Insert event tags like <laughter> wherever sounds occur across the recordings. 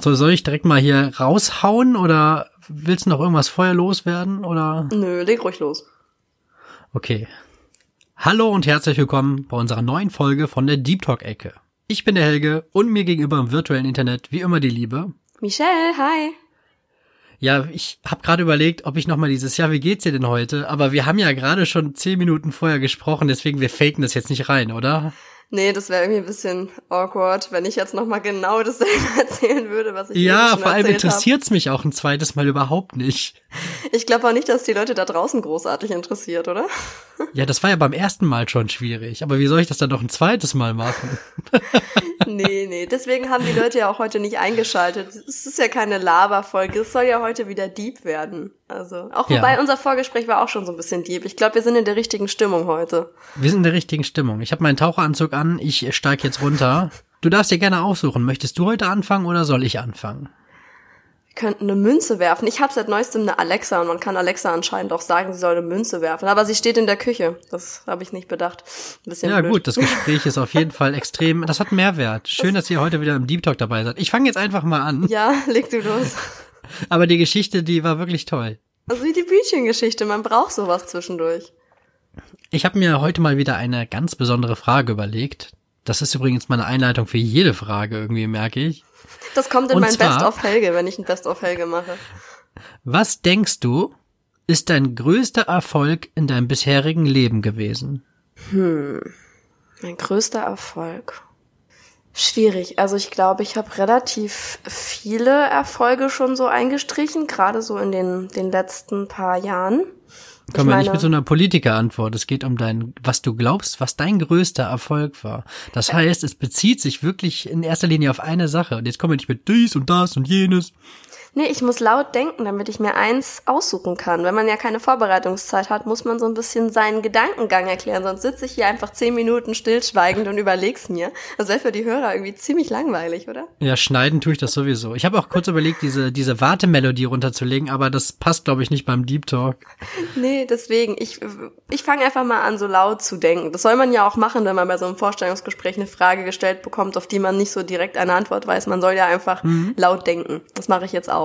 So, soll ich direkt mal hier raushauen oder willst du noch irgendwas vorher loswerden oder? Nö, leg ruhig los. Okay. Hallo und herzlich willkommen bei unserer neuen Folge von der Deep Talk Ecke. Ich bin der Helge und mir gegenüber im virtuellen Internet wie immer die Liebe. Michelle, hi. Ja, ich habe gerade überlegt, ob ich noch mal dieses Jahr, wie geht's dir denn heute? Aber wir haben ja gerade schon zehn Minuten vorher gesprochen, deswegen wir faken das jetzt nicht rein, oder? Nee, das wäre irgendwie ein bisschen awkward, wenn ich jetzt nochmal genau dasselbe <laughs> erzählen würde, was ich Ja, vor allem interessiert's mich auch ein zweites Mal überhaupt nicht. hab. Ich glaube auch nicht, dass die Leute da draußen großartig interessiert, oder? <laughs> Ja, das war ja beim ersten Mal schon schwierig. Aber wie soll ich das dann noch ein zweites Mal machen? <laughs> nee, nee. Deswegen haben die Leute ja auch heute nicht eingeschaltet. Es ist ja keine Lava-Folge. Es soll ja heute wieder deep werden. Also, auch Ja. wobei unser Vorgespräch war auch schon so ein bisschen deep. Ich glaube, wir sind in der richtigen Stimmung heute. Wir sind in der richtigen Stimmung. Ich habe meinen Taucheranzug an, ich steig jetzt runter. Du darfst dir gerne aussuchen. Möchtest du heute anfangen oder soll ich anfangen? Wir könnten eine Münze werfen. Ich habe seit neuestem eine Alexa und man kann Alexa anscheinend auch sagen, sie soll eine Münze werfen. Aber sie steht in der Küche. Das habe ich nicht bedacht. Ein bisschen Ja blöd. gut, das Gespräch ist auf jeden Fall extrem, das hat Mehrwert. Schön, dass ihr heute wieder im Deep Talk dabei seid. Ich fange jetzt einfach mal an. Ja, leg du los. Aber die Geschichte, die war wirklich toll. Also wie die Bütchengeschichte. Man braucht sowas zwischendurch. Ich habe mir heute mal wieder eine ganz besondere Frage überlegt. Das ist übrigens meine Einleitung für jede Frage irgendwie, merke ich. Das kommt in Und mein zwar- Best of Helge, wenn ich ein Best of Helge mache. Was denkst du, ist dein größter Erfolg in deinem bisherigen Leben gewesen? Mein größter Erfolg. Schwierig. Also ich glaube, ich habe relativ viele Erfolge schon so eingestrichen, gerade so in den, den letzten paar Jahren. Komm mal nicht mit so einer Politikerantwort. Es geht um dein, was du glaubst, was dein größter Erfolg war. Das heißt, es bezieht sich wirklich in erster Linie auf eine Sache. Und jetzt kommen wir nicht mit dies und das und jenes. Nee, ich muss laut denken, damit ich mir eins aussuchen kann. Wenn man ja keine Vorbereitungszeit hat, muss man so ein bisschen seinen Gedankengang erklären. Sonst sitze ich hier einfach zehn Minuten stillschweigend und überleg's mir. Das wäre für die Hörer irgendwie ziemlich langweilig, oder? Ja, schneiden tue ich das sowieso. Ich habe auch kurz überlegt, diese, diese Wartemelodie runterzulegen, aber das passt, glaube ich, nicht beim Deep Talk. Nee, deswegen, ich, ich fange einfach mal an, so laut zu denken. Das soll man ja auch machen, wenn man bei so einem Vorstellungsgespräch eine Frage gestellt bekommt, auf die man nicht so direkt eine Antwort weiß. Man soll ja einfach laut denken. Das mache ich jetzt auch.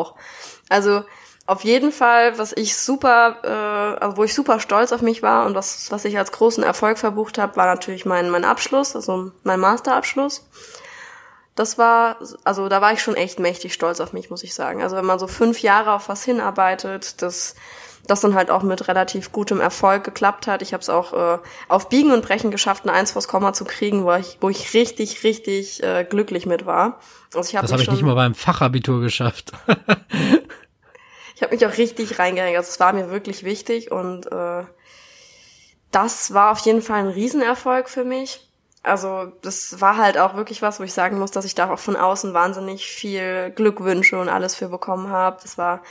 Also auf jeden Fall, was ich super, äh, also wo ich super stolz auf mich war und was, was ich als großen Erfolg verbucht habe, war natürlich mein, mein Abschluss, also mein Masterabschluss. Das war, also da war ich schon echt mächtig stolz auf mich, muss ich sagen. Also wenn man so fünf Jahre auf was hinarbeitet, das, das dann halt auch mit relativ gutem Erfolg geklappt hat. Ich habe es auch äh, auf Biegen und Brechen geschafft, eine Eins vors Komma zu kriegen, wo ich, wo ich richtig, richtig äh, glücklich mit war. Also ich habe Das habe ich nicht mal beim Fachabitur geschafft. <laughs> ich habe mich auch richtig reingehängt. Also es war mir wirklich wichtig und äh, das war auf jeden Fall ein Riesenerfolg für mich. Also das war halt auch wirklich was, wo ich sagen muss, dass ich da auch von außen wahnsinnig viel Glückwünsche und alles für bekommen habe. Das war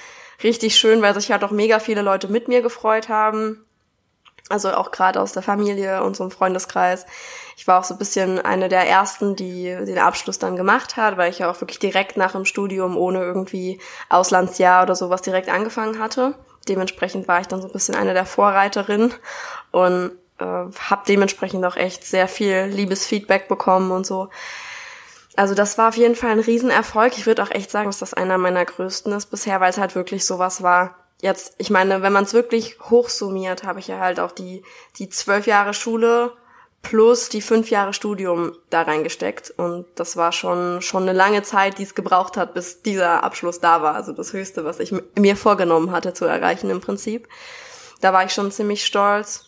richtig schön, weil sich halt auch mega viele Leute mit mir gefreut haben. Also auch gerade aus der Familie und so im Freundeskreis. Ich war auch so ein bisschen eine der ersten, die den Abschluss dann gemacht hat, weil ich ja auch wirklich direkt nach dem Studium ohne irgendwie Auslandsjahr oder sowas direkt angefangen hatte. Dementsprechend war ich dann so ein bisschen eine der Vorreiterinnen und äh, habe dementsprechend auch echt sehr viel liebes Feedback bekommen und so. Also das war auf jeden Fall ein Riesenerfolg. Ich würde auch echt sagen, dass das einer meiner größten ist bisher, weil es halt wirklich sowas war. Jetzt, ich meine, wenn man es wirklich hochsummiert, habe ich ja halt auch die die zwölf Jahre Schule plus die fünf Jahre Studium da reingesteckt und das war schon schon eine lange Zeit, die es gebraucht hat, bis dieser Abschluss da war. Also das Höchste, was ich mir vorgenommen hatte zu erreichen im Prinzip. Da war ich schon ziemlich stolz.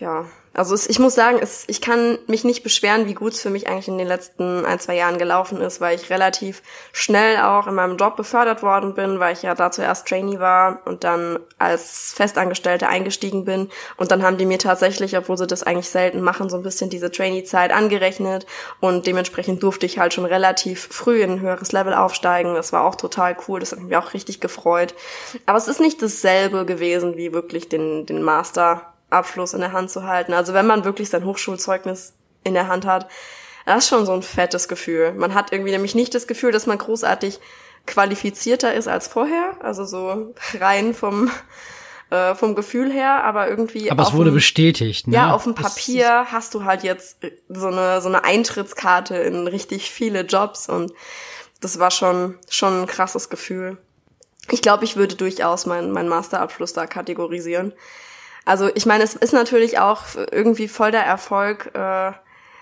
Ja, also es, ich muss sagen, es, ich kann mich nicht beschweren, wie gut es für mich eigentlich in den letzten ein, zwei Jahren gelaufen ist, weil ich relativ schnell auch in meinem Job befördert worden bin, weil ich ja da zuerst Trainee war und dann als Festangestellte eingestiegen bin. Und dann haben die mir tatsächlich, obwohl sie das eigentlich selten machen, so ein bisschen diese Trainee-Zeit angerechnet. Und dementsprechend durfte ich halt schon relativ früh in ein höheres Level aufsteigen. Das war auch total cool, das hat mich auch richtig gefreut. Aber es ist nicht dasselbe gewesen, wie wirklich den, den Master Abschluss in der Hand zu halten. Also wenn man wirklich sein Hochschulzeugnis in der Hand hat, das ist schon so ein fettes Gefühl. Man hat irgendwie nämlich nicht das Gefühl, dass man großartig qualifizierter ist als vorher, also so rein vom <laughs> äh, vom Gefühl her, aber irgendwie Aber es wurde dem- bestätigt, ne? ja, auf dem Papier hast du halt jetzt so eine so eine Eintrittskarte in richtig viele Jobs und das war schon, schon ein krasses Gefühl. Ich glaube, ich würde durchaus meinen mein Masterabschluss da kategorisieren. Also ich meine, es ist natürlich auch irgendwie voll der Erfolg, äh,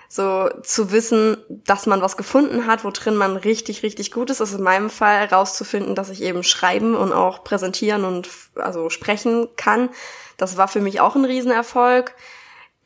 so zu wissen, dass man was gefunden hat, wo drin man richtig, richtig gut ist. Also in meinem Fall herauszufinden, dass ich eben schreiben und auch präsentieren und also sprechen kann. Das war für mich auch ein Riesenerfolg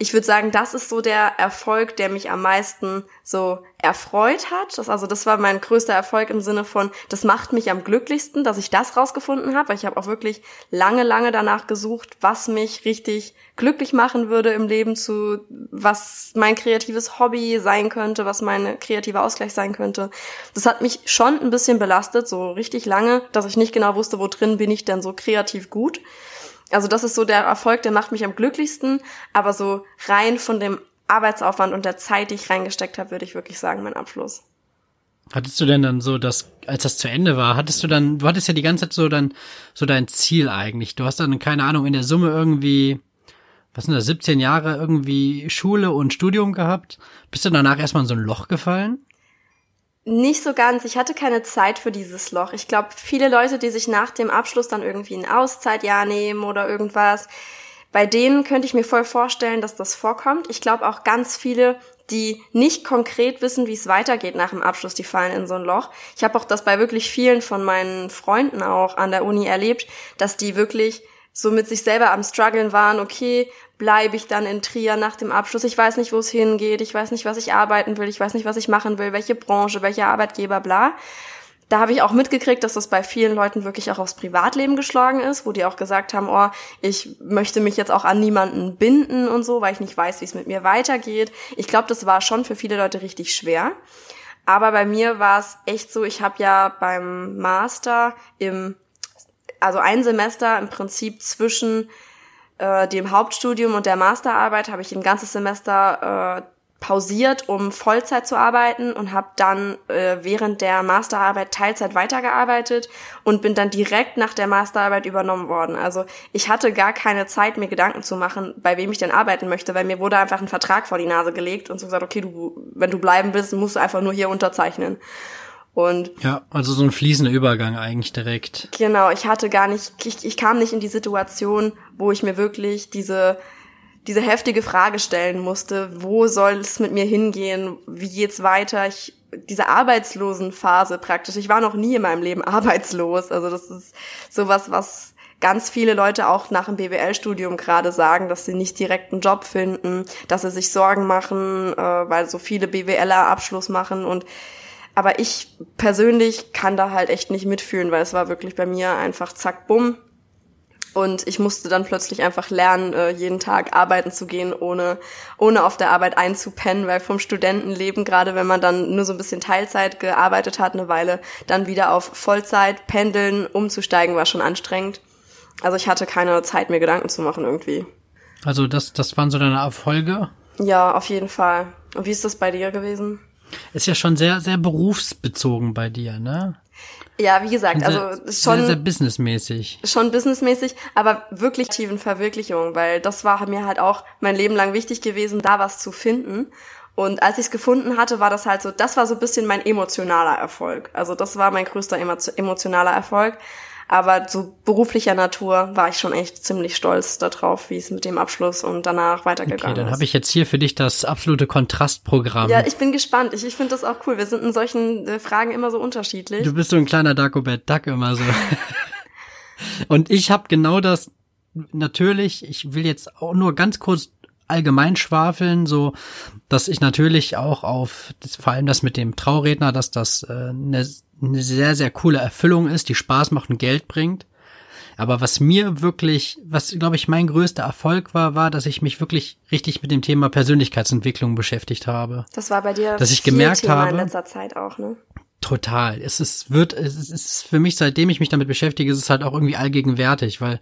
ich würde sagen, das ist so der Erfolg, der mich am meisten so erfreut hat. Das, also das war mein größter Erfolg im Sinne von, das macht mich am glücklichsten, dass ich das rausgefunden habe, weil ich habe auch wirklich lange, lange danach gesucht, was mich richtig glücklich machen würde im Leben zu, was mein kreatives Hobby sein könnte, was mein kreativer Ausgleich sein könnte. Das hat mich schon ein bisschen belastet, so richtig lange, dass ich nicht genau wusste, wo drin bin ich denn so kreativ gut. Also das ist so der Erfolg, der macht mich am glücklichsten, aber so rein von dem Arbeitsaufwand und der Zeit, die ich reingesteckt habe, würde ich wirklich sagen, mein Abschluss. Hattest du denn dann so, dass, als das zu Ende war, hattest du dann, du hattest ja die ganze Zeit so dann, so dein Ziel eigentlich. Du hast dann, keine Ahnung, in der Summe irgendwie, was sind das, 17 Jahre irgendwie Schule und Studium gehabt. Bist du danach erstmal in so ein Loch gefallen? Nicht so ganz. Ich hatte keine Zeit für dieses Loch. Ich glaube, viele Leute, die sich nach dem Abschluss dann irgendwie ein Auszeitjahr nehmen oder irgendwas, bei denen könnte ich mir voll vorstellen, dass das vorkommt. Ich glaube auch ganz viele, die nicht konkret wissen, wie es weitergeht nach dem Abschluss, die fallen in so ein Loch. Ich habe auch das bei wirklich vielen von meinen Freunden auch an der Uni erlebt, dass die wirklich so mit sich selber am struggeln waren, okay, bleibe ich dann in Trier nach dem Abschluss. Ich weiß nicht, wo es hingeht. Ich weiß nicht, was ich arbeiten will. Ich weiß nicht, was ich machen will, welche Branche, welcher Arbeitgeber, bla. Da habe ich auch mitgekriegt, dass das bei vielen Leuten wirklich auch aufs Privatleben geschlagen ist, wo die auch gesagt haben, oh, ich möchte mich jetzt auch an niemanden binden und so, weil ich nicht weiß, wie es mit mir weitergeht. Ich glaube, das war schon für viele Leute richtig schwer. Aber bei mir war es echt so, ich habe ja beim Master im, also ein Semester im Prinzip zwischen äh, dem Hauptstudium und der Masterarbeit habe ich ein ganzes Semester äh, pausiert, um Vollzeit zu arbeiten und habe dann äh, während der Masterarbeit Teilzeit weitergearbeitet und bin dann direkt nach der Masterarbeit übernommen worden. Also ich hatte gar keine Zeit, mir Gedanken zu machen, bei wem ich denn arbeiten möchte, weil mir wurde einfach ein Vertrag vor die Nase gelegt und so gesagt, okay, du, wenn du bleiben willst, musst du einfach nur hier unterzeichnen. Und ja, also so ein fließender Übergang eigentlich direkt. Genau, ich hatte gar nicht, ich, ich kam nicht in die Situation, wo ich mir wirklich diese diese heftige Frage stellen musste, wo soll es mit mir hingehen, wie geht's weiter? Ich, diese Arbeitslosenphase praktisch. Ich war noch nie in meinem Leben <laughs> arbeitslos. Also das ist sowas, was ganz viele Leute auch nach dem BWL-Studium gerade sagen, dass sie nicht direkt einen Job finden, dass sie sich Sorgen machen, äh, weil so viele BWLer Abschluss machen und aber ich persönlich kann da halt echt nicht mitfühlen, weil es war wirklich bei mir einfach zack, bumm. Und ich musste dann plötzlich einfach lernen, äh, jeden Tag arbeiten zu gehen, ohne, ohne auf der Arbeit einzupennen, weil vom Studentenleben, gerade wenn man dann nur so ein bisschen Teilzeit gearbeitet hat, eine Weile, dann wieder auf Vollzeit pendeln, umzusteigen, war schon anstrengend. Also ich hatte keine Zeit, mir Gedanken zu machen irgendwie. Also das, das waren so deine Erfolge? Ja, auf jeden Fall. Und wie ist das bei dir gewesen? Ist ja schon sehr, sehr berufsbezogen bei dir, ne? Ja, wie gesagt, also schon sehr, sehr businessmäßig. Schon businessmäßig, aber wirklich tiefen Verwirklichung, weil das war mir halt auch mein Leben lang wichtig gewesen, da was zu finden. Und als ich es gefunden hatte, war das halt so, das war so ein bisschen mein emotionaler Erfolg. Also das war mein größter emotionaler Erfolg. Aber so beruflicher Natur war ich schon echt ziemlich stolz darauf, wie es mit dem Abschluss und danach weitergegangen okay, dann ist. Dann habe ich jetzt hier für dich das absolute Kontrastprogramm. Ja, ich bin gespannt. Ich, ich finde das auch cool. Wir sind in solchen äh, Fragen immer so unterschiedlich. Du bist so ein kleiner Dagobert Duck immer so. <laughs> und ich habe genau das natürlich, ich will jetzt auch nur ganz kurz allgemein schwafeln, so dass ich natürlich auch auf vor allem das mit dem Trauredner, dass das äh, eine eine sehr, sehr coole Erfüllung ist, die Spaß macht und Geld bringt. Aber was mir wirklich, was glaube ich mein größter Erfolg war, war, dass ich mich wirklich richtig mit dem Thema Persönlichkeitsentwicklung beschäftigt habe. Das war bei dir dass ich gemerkt Thema habe, in letzter Zeit auch, ne? Total. Es ist, wird, es ist für mich, seitdem ich mich damit beschäftige, ist es halt auch irgendwie allgegenwärtig, weil,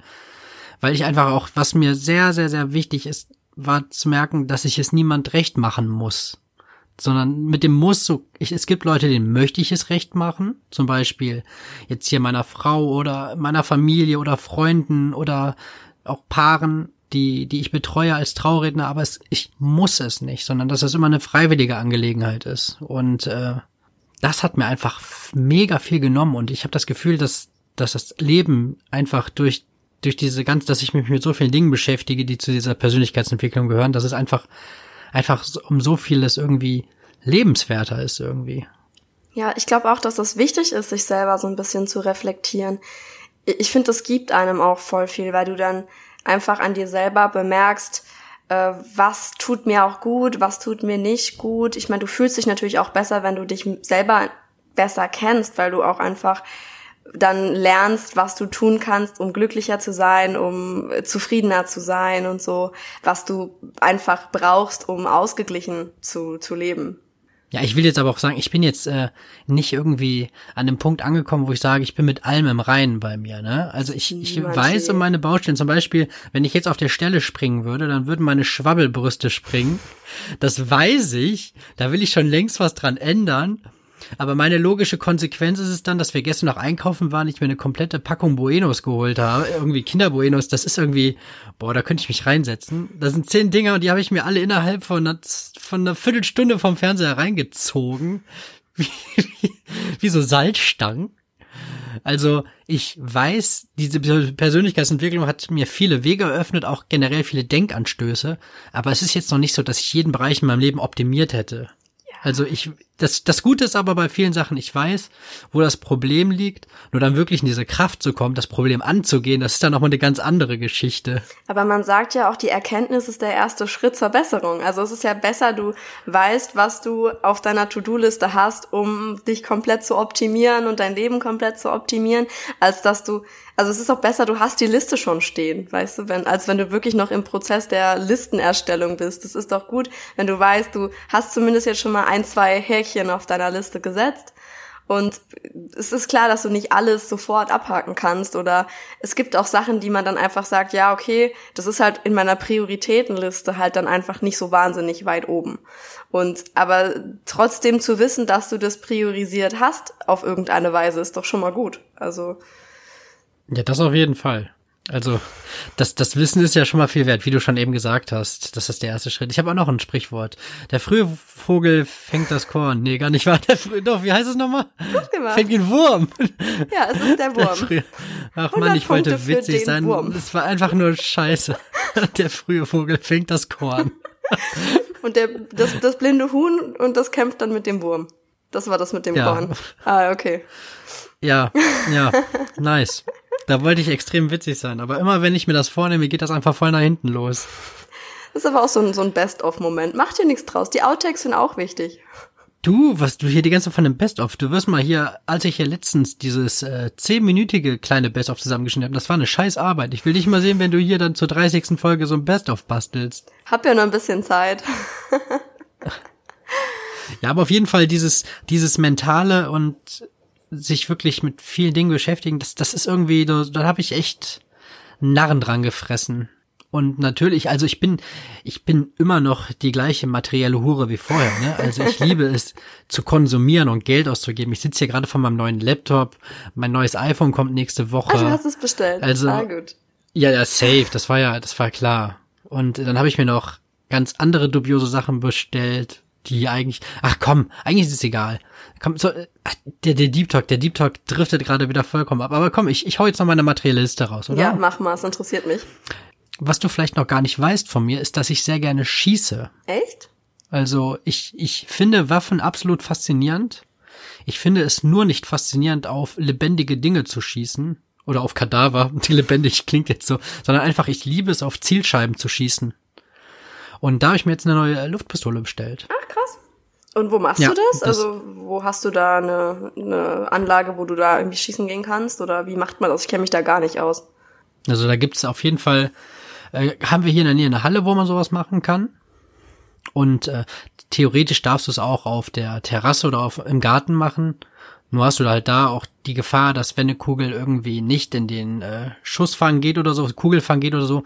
weil ich einfach auch, was mir sehr, sehr, sehr wichtig ist, war zu merken, dass ich es niemand recht machen muss. Sondern mit dem Muss, so, ich, es gibt Leute, denen möchte ich es recht machen, zum Beispiel jetzt hier meiner Frau oder meiner Familie oder Freunden oder auch Paaren, die, die ich betreue als Trauredner, aber es, ich muss es nicht, sondern dass es immer eine freiwillige Angelegenheit ist. Und äh, das hat mir einfach mega viel genommen. Und ich habe das Gefühl, dass, dass das Leben einfach durch durch diese ganz, dass ich mich mit so vielen Dingen beschäftige, die zu dieser Persönlichkeitsentwicklung gehören, dass es einfach einfach um so vieles irgendwie lebenswerter ist irgendwie. Ja, ich glaube auch, dass das wichtig ist, sich selber so ein bisschen zu reflektieren. Ich finde, das gibt einem auch voll viel, weil du dann einfach an dir selber bemerkst, äh, was tut mir auch gut, was tut mir nicht gut. Ich meine, du fühlst dich natürlich auch besser, wenn du dich selber besser kennst, weil du auch einfach dann lernst, was du tun kannst, um glücklicher zu sein, um zufriedener zu sein und so, was du einfach brauchst, um ausgeglichen zu, zu leben. Ja, ich will jetzt aber auch sagen, ich bin jetzt äh, nicht irgendwie an dem Punkt angekommen, wo ich sage, ich bin mit allem im Reinen bei mir. Ne? Also ich, ich weiß um meine Baustellen. Zum Beispiel, wenn ich jetzt auf der Stelle springen würde, dann würden meine Schwabbelbrüste springen. Das weiß ich. Da will ich schon längst was dran ändern. Aber meine logische Konsequenz ist es dann, dass wir gestern noch einkaufen waren, ich mir eine komplette Packung Buenos geholt habe. Irgendwie Kinder Buenos, das ist irgendwie, boah, da könnte ich mich reinsetzen. Das sind zehn Dinger und die habe ich mir alle innerhalb von einer, von einer Viertelstunde vom Fernseher reingezogen. Wie, <laughs> wie, wie so Salzstangen. Also ich weiß, diese Persönlichkeitsentwicklung hat mir viele Wege eröffnet, auch generell viele Denkanstöße. Aber es ist jetzt noch nicht so, dass ich jeden Bereich in meinem Leben optimiert hätte. Also ich, das, das Gute ist aber bei vielen Sachen, ich weiß, wo das Problem liegt, nur dann wirklich in diese Kraft zu kommen, das Problem anzugehen, das ist dann nochmal eine ganz andere Geschichte. Aber man sagt ja auch, die Erkenntnis ist der erste Schritt zur Besserung. Also es ist ja besser, du weißt, was du auf deiner To-Do-Liste hast, um dich komplett zu optimieren und dein Leben komplett zu optimieren, als dass du also es ist auch besser, du hast die Liste schon stehen, weißt du, wenn, als wenn du wirklich noch im Prozess der Listenerstellung bist. Das ist doch gut, wenn du weißt, du hast zumindest jetzt schon mal ein, zwei Häkchen auf deiner Liste gesetzt. Und es ist klar, dass du nicht alles sofort abhaken kannst oder es gibt auch Sachen, die man dann einfach sagt, ja, okay, das ist halt in meiner Prioritätenliste halt dann einfach nicht so wahnsinnig weit oben. Und aber trotzdem zu wissen, dass du das priorisiert hast auf irgendeine Weise, ist doch schon mal gut. Also ja, das auf jeden Fall. Also, das, das Wissen ist ja schon mal viel wert, wie du schon eben gesagt hast. Das ist der erste Schritt. Ich habe auch noch ein Sprichwort. Der frühe Vogel fängt das Korn. Nee, gar nicht wahr. Der frühe, doch, wie heißt es nochmal? Fängt den Wurm. Ja, es ist der Wurm. Der Ach man, ich wollte witzig sein. Wurm. Es war einfach nur scheiße. <laughs> Der frühe Vogel fängt das Korn. Und der, das, das blinde Huhn und das kämpft dann mit dem Wurm. Das war das mit dem ja. Korn. Ah, okay. Ja, ja, <laughs> nice. Da wollte ich extrem witzig sein, aber immer wenn ich mir das vornehme, geht das einfach voll nach hinten los. Das ist aber auch so ein, so ein Best-of-Moment. Macht dir nichts draus. Die Outtakes sind auch wichtig. Du, was du hier die ganze Zeit von dem Best-of, du wirst mal hier, als ich hier letztens dieses äh, zehnminütige kleine Best-of zusammengeschnitten habe, das war eine scheiß Arbeit. Ich will dich mal sehen, wenn du hier dann zur 30. Folge so ein Best-of bastelst. Hab ja noch ein bisschen Zeit. <laughs> ja, aber auf jeden Fall dieses, dieses mentale und sich wirklich mit vielen Dingen beschäftigen, das, das ist irgendwie, da, da habe ich echt Narren dran gefressen. Und natürlich, also ich bin, ich bin immer noch die gleiche materielle Hure wie vorher. Ne? Also ich liebe es zu konsumieren und Geld auszugeben. Ich sitze hier gerade von meinem neuen Laptop. Mein neues iPhone kommt nächste Woche. Ah, du hast es bestellt. Also ah, gut. ja, ja, safe. Das war ja, das war klar. Und dann habe ich mir noch ganz andere dubiose Sachen bestellt, die eigentlich. Ach komm, eigentlich ist es egal. Komm, so, äh, der, der Deep Talk, der Deep Talk driftet gerade wieder vollkommen ab. Aber komm, ich, ich hau jetzt noch meine materielle Liste raus, oder? Ja, mach mal, es interessiert mich. Was du vielleicht noch gar nicht weißt von mir, ist, dass ich sehr gerne schieße. Echt? Also ich, ich finde Waffen absolut faszinierend. Ich finde es nur nicht faszinierend, auf lebendige Dinge zu schießen. Oder auf Kadaver, <laughs> die lebendig klingt jetzt so. Sondern einfach, ich liebe es, auf Zielscheiben zu schießen. Und da habe ich mir jetzt eine neue Luftpistole bestellt. Ach, krass. Und wo machst ja, du das? das? Also wo hast du da eine, eine Anlage, wo du da irgendwie schießen gehen kannst? Oder wie macht man das? Ich kenne mich da gar nicht aus. Also da gibt's auf jeden Fall, äh, haben wir hier in der Nähe eine Halle, wo man sowas machen kann. Und äh, theoretisch darfst du es auch auf der Terrasse oder auf, im Garten machen. Nur hast du halt da auch die Gefahr, dass wenn eine Kugel irgendwie nicht in den äh, Schussfang geht oder so, Kugelfang geht oder so,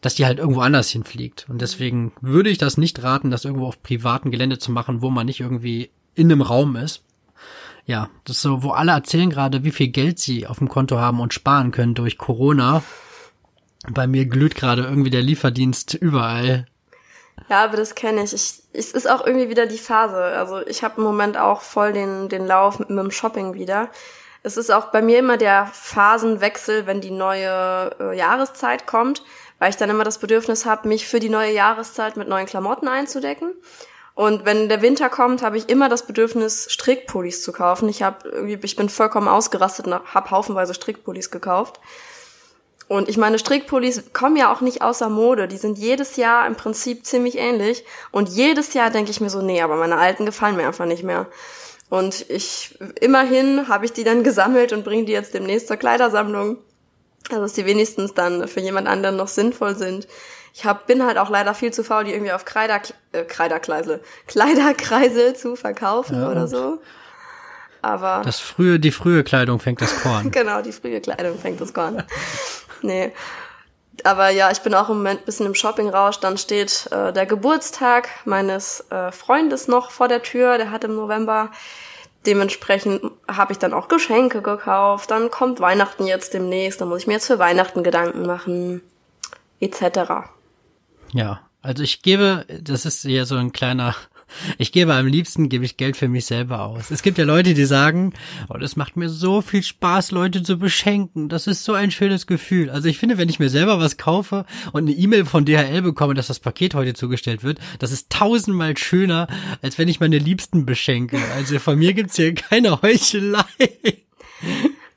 dass die halt irgendwo anders hinfliegt. Und deswegen würde ich das nicht raten, das irgendwo auf privaten Gelände zu machen, wo man nicht irgendwie in einem Raum ist. Ja, das ist so, wo alle erzählen gerade, wie viel Geld sie auf dem Konto haben und sparen können durch Corona. Bei mir glüht gerade irgendwie der Lieferdienst überall. Ja, aber das kenne ich. ich. Es ist auch irgendwie wieder die Phase. Also ich habe im Moment auch voll den, den Lauf mit, mit dem Shopping wieder. Es ist auch bei mir immer der Phasenwechsel, wenn die neue äh, Jahreszeit kommt, weil ich dann immer das Bedürfnis habe, mich für die neue Jahreszeit mit neuen Klamotten einzudecken. Und wenn der Winter kommt, habe ich immer das Bedürfnis, Strickpullis zu kaufen. Ich irgendwie, ich bin vollkommen ausgerastet und habe haufenweise Strickpullis gekauft. Und ich meine, Strickpullis kommen ja auch nicht außer Mode. Die sind jedes Jahr im Prinzip ziemlich ähnlich. Und jedes Jahr denke ich mir so, nee, aber meine alten gefallen mir einfach nicht mehr. Und ich, immerhin habe ich die dann gesammelt und bringe die jetzt demnächst zur Kleidersammlung. Also, dass die wenigstens dann für jemand anderen noch sinnvoll sind. Ich hab, bin halt auch leider viel zu faul, die irgendwie auf Kreider, äh, Kreiderkreisel, Kleiderkreisel <laughs> zu verkaufen ja, oder so. Aber. Das frühe, die frühe Kleidung fängt das Korn. <laughs> genau, die frühe Kleidung fängt das Korn. nee. Aber ja, ich bin auch im Moment ein bisschen im Shoppingrausch. Dann steht äh, der Geburtstag meines äh, Freundes noch vor der Tür. Der hat im November. Dementsprechend habe ich dann auch Geschenke gekauft. Dann kommt Weihnachten jetzt demnächst. Dann muss ich mir jetzt für Weihnachten Gedanken machen. Etc. Ja, also ich gebe, das ist ja so ein kleiner ich gebe am liebsten, gebe ich Geld für mich selber aus. Es gibt ja Leute, die sagen, oh, das macht mir so viel Spaß, Leute zu beschenken. Das ist so ein schönes Gefühl. Also ich finde, wenn ich mir selber was kaufe und eine E-Mail von DHL bekomme, dass das Paket heute zugestellt wird, das ist tausendmal schöner, als wenn ich meine Liebsten beschenke. Also von mir gibt's hier keine Heuchelei.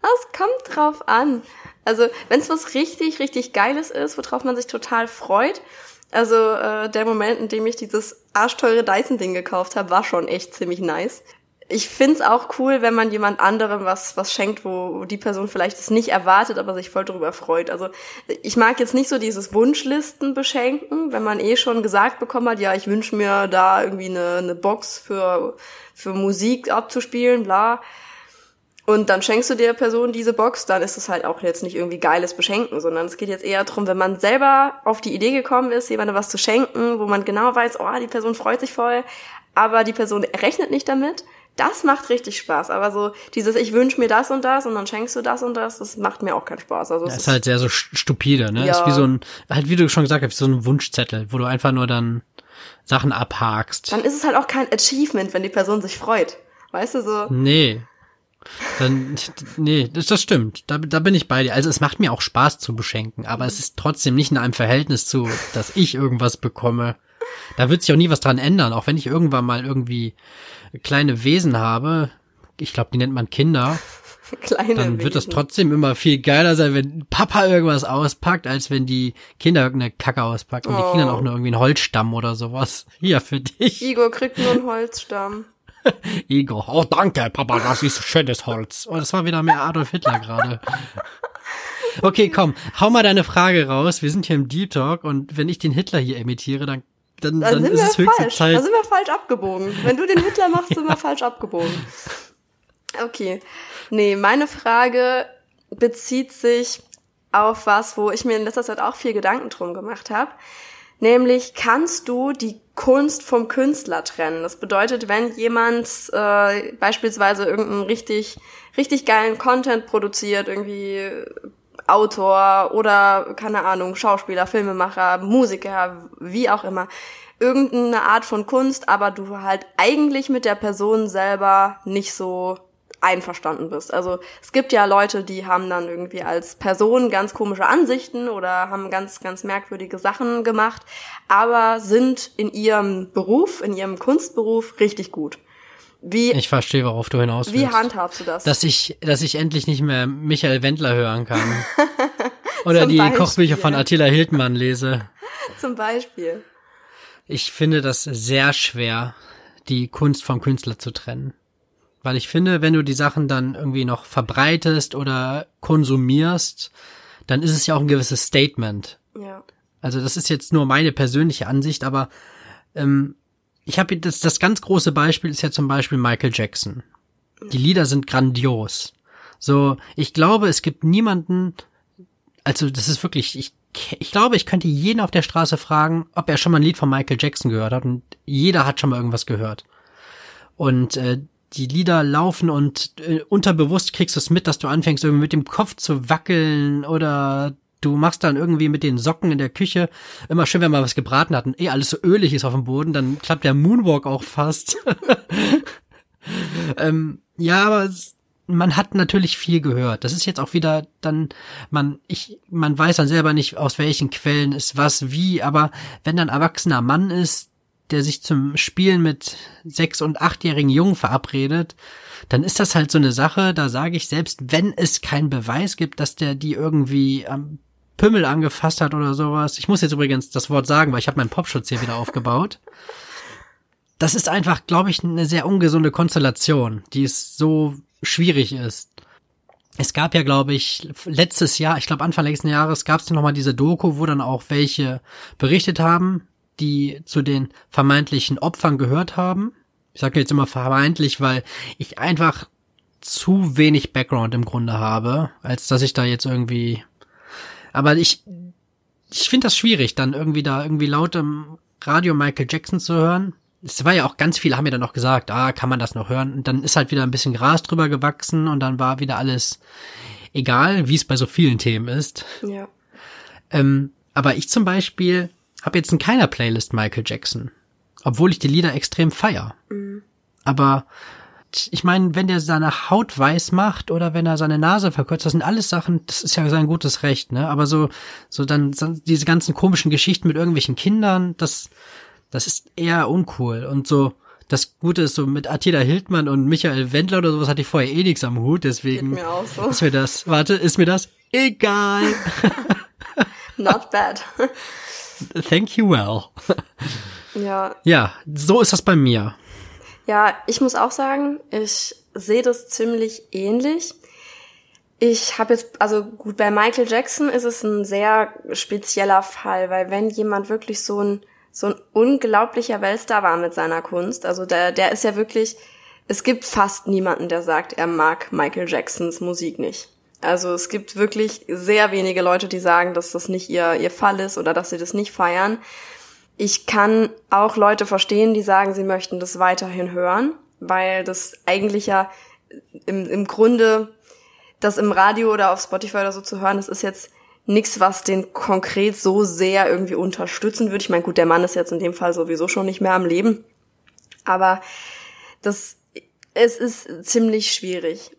Das kommt drauf an. Also, wenn es was richtig, richtig Geiles ist, worauf man sich total freut, also äh, der Moment, in dem ich dieses arschteure Dyson-Ding gekauft habe, war schon echt ziemlich nice. Ich find's auch cool, wenn man jemand anderem was, was schenkt, wo die Person vielleicht es nicht erwartet, aber sich voll darüber freut. Also ich mag jetzt nicht so dieses Wunschlisten beschenken, wenn man eh schon gesagt bekommen hat, ja, ich wünsche mir da irgendwie eine, eine Box für, für Musik abzuspielen, bla und dann schenkst du der Person diese Box, dann ist es halt auch jetzt nicht irgendwie geiles Beschenken, sondern es geht jetzt eher darum, wenn man selber auf die Idee gekommen ist, jemandem was zu schenken, wo man genau weiß, oh, die Person freut sich voll, aber die Person rechnet nicht damit, das macht richtig Spaß. Aber so dieses, ich wünsche mir das und das und dann schenkst du das und das, das macht mir auch keinen Spaß. Also ja, ist halt sehr so stupide, ne? Ja. Ist wie so ein, halt wie du schon gesagt hast, so ein Wunschzettel, wo du einfach nur dann Sachen abhakst. Dann ist es halt auch kein Achievement, wenn die Person sich freut. Weißt du so? Nee. Dann, nee, das, das stimmt. Da, da bin ich bei dir. Also es macht mir auch Spaß zu beschenken, aber es ist trotzdem nicht in einem Verhältnis zu, dass ich irgendwas bekomme. Da wird sich auch nie was dran ändern, auch wenn ich irgendwann mal irgendwie kleine Wesen habe. Ich glaube, die nennt man Kinder. Kleine dann wird Wesen. das trotzdem immer viel geiler sein, wenn Papa irgendwas auspackt, als wenn die Kinder irgendeine Kacke auspacken. Und oh. die Kinder auch nur irgendwie einen Holzstamm oder sowas. Hier für dich. Igor kriegt nur einen Holzstamm. <laughs> Igor, oh danke, Papa, das ist schönes Holz. Oh, das war wieder mehr Adolf Hitler gerade. Okay, komm, hau mal deine Frage raus. Wir sind hier im Deep Talk und wenn ich den Hitler hier imitiere, dann dann, dann, dann ist es höchste falsch. Zeit. Da sind wir falsch abgebogen. Wenn du den Hitler machst, sind wir <laughs> falsch abgebogen. Okay. Nee, meine Frage bezieht sich auf was, wo ich mir in letzter Zeit auch viel Gedanken drum gemacht habe. Nämlich kannst du die Kunst vom Künstler trennen. Das bedeutet, wenn jemand äh, beispielsweise irgendeinen richtig, richtig geilen Content produziert, irgendwie Autor oder, keine Ahnung, Schauspieler, Filmemacher, Musiker, wie auch immer, irgendeine Art von Kunst, aber du halt eigentlich mit der Person selber nicht so einverstanden bist. Also es gibt ja Leute, die haben dann irgendwie als Person ganz komische Ansichten oder haben ganz, ganz merkwürdige Sachen gemacht, aber sind in ihrem Beruf, in ihrem Kunstberuf richtig gut. Wie, ich verstehe, worauf du hinaus willst. Wie handhabst du das? Dass ich, dass ich endlich nicht mehr Michael Wendler hören kann. <laughs> Oder die Beispiel. Kochbücher von Attila Hildmann lese. Zum Beispiel. Ich finde das sehr schwer, die Kunst vom Künstler zu trennen. Weil ich finde, wenn du die Sachen dann irgendwie noch verbreitest oder konsumierst, dann ist es ja auch ein gewisses Statement. Ja. Also das ist jetzt nur meine persönliche Ansicht, aber ähm, ich habe das, das ganz große Beispiel ist ja zum Beispiel Michael Jackson. Die Lieder sind grandios. So, ich glaube, es gibt niemanden, also das ist wirklich, ich, ich glaube, ich könnte jeden auf der Straße fragen, ob er schon mal ein Lied von Michael Jackson gehört hat und jeder hat schon mal irgendwas gehört. Und äh, die Lieder laufen und äh, unterbewusst kriegst du es mit, dass du anfängst, irgendwie mit dem Kopf zu wackeln oder du machst dann irgendwie mit den Socken in der Küche immer schön, wenn man was gebraten hat und eh alles so ölig ist auf dem Boden, dann klappt der Moonwalk auch fast. <laughs> ähm, ja, aber es, man hat natürlich viel gehört. Das ist jetzt auch wieder dann, man, ich, man weiß dann selber nicht, aus welchen Quellen ist was wie, aber wenn dann erwachsener Mann ist, der sich zum Spielen mit sechs- und achtjährigen Jungen verabredet, dann ist das halt so eine Sache, da sage ich, selbst wenn es keinen Beweis gibt, dass der die irgendwie am Pümmel angefasst hat oder sowas. Ich muss jetzt übrigens das Wort sagen, weil ich habe meinen Popschutz hier wieder aufgebaut. Das ist einfach, glaube ich, eine sehr ungesunde Konstellation, die es so schwierig ist. Es gab ja, glaube ich, letztes Jahr, ich glaube Anfang letzten Jahres, gab es noch mal diese Doku, wo dann auch welche berichtet haben, die zu den vermeintlichen Opfern gehört haben. Ich sage jetzt immer vermeintlich, weil ich einfach zu wenig Background im Grunde habe, als dass ich da jetzt irgendwie. Aber ich, ich finde das schwierig, dann irgendwie da irgendwie laut im Radio Michael Jackson zu hören es war ja auch ganz viele haben mir dann noch gesagt, ah, kann man das noch hören? Und dann ist halt wieder ein bisschen Gras drüber gewachsen und dann war wieder alles egal, wie es bei so vielen Themen ist. Ja. Ähm, aber ich zum Beispiel habe jetzt in keiner Playlist Michael Jackson, obwohl ich die Lieder extrem feier. Mhm. Aber ich meine, wenn der seine Haut weiß macht oder wenn er seine Nase verkürzt, das sind alles Sachen, das ist ja sein gutes Recht, ne? Aber so, so dann diese ganzen komischen Geschichten mit irgendwelchen Kindern, das, das ist eher uncool. Und so, das Gute ist so mit Attila Hildmann und Michael Wendler oder sowas hatte ich vorher eh nichts am Hut, deswegen Geht mir auch so. ist mir das, warte, ist mir das egal. <laughs> Not bad. <laughs> Thank you well. Ja. Ja, so ist das bei mir. Ja, ich muss auch sagen, ich sehe das ziemlich ähnlich. Ich habe jetzt, also gut, bei Michael Jackson ist es ein sehr spezieller Fall, weil wenn jemand wirklich so ein so ein unglaublicher Weltstar war mit seiner Kunst. Also der, der ist ja wirklich, es gibt fast niemanden, der sagt, er mag Michael Jacksons Musik nicht. Also es gibt wirklich sehr wenige Leute, die sagen, dass das nicht ihr, ihr Fall ist oder dass sie das nicht feiern. Ich kann auch Leute verstehen, die sagen, sie möchten das weiterhin hören, weil das eigentlich ja im, im Grunde das im Radio oder auf Spotify oder so zu hören, das ist jetzt nichts, was den konkret so sehr irgendwie unterstützen würde. Ich meine, gut, der Mann ist jetzt in dem Fall sowieso schon nicht mehr am Leben. Aber das, es ist ziemlich schwierig.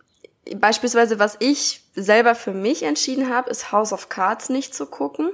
Beispielsweise, was ich selber für mich entschieden habe, ist House of Cards nicht zu gucken.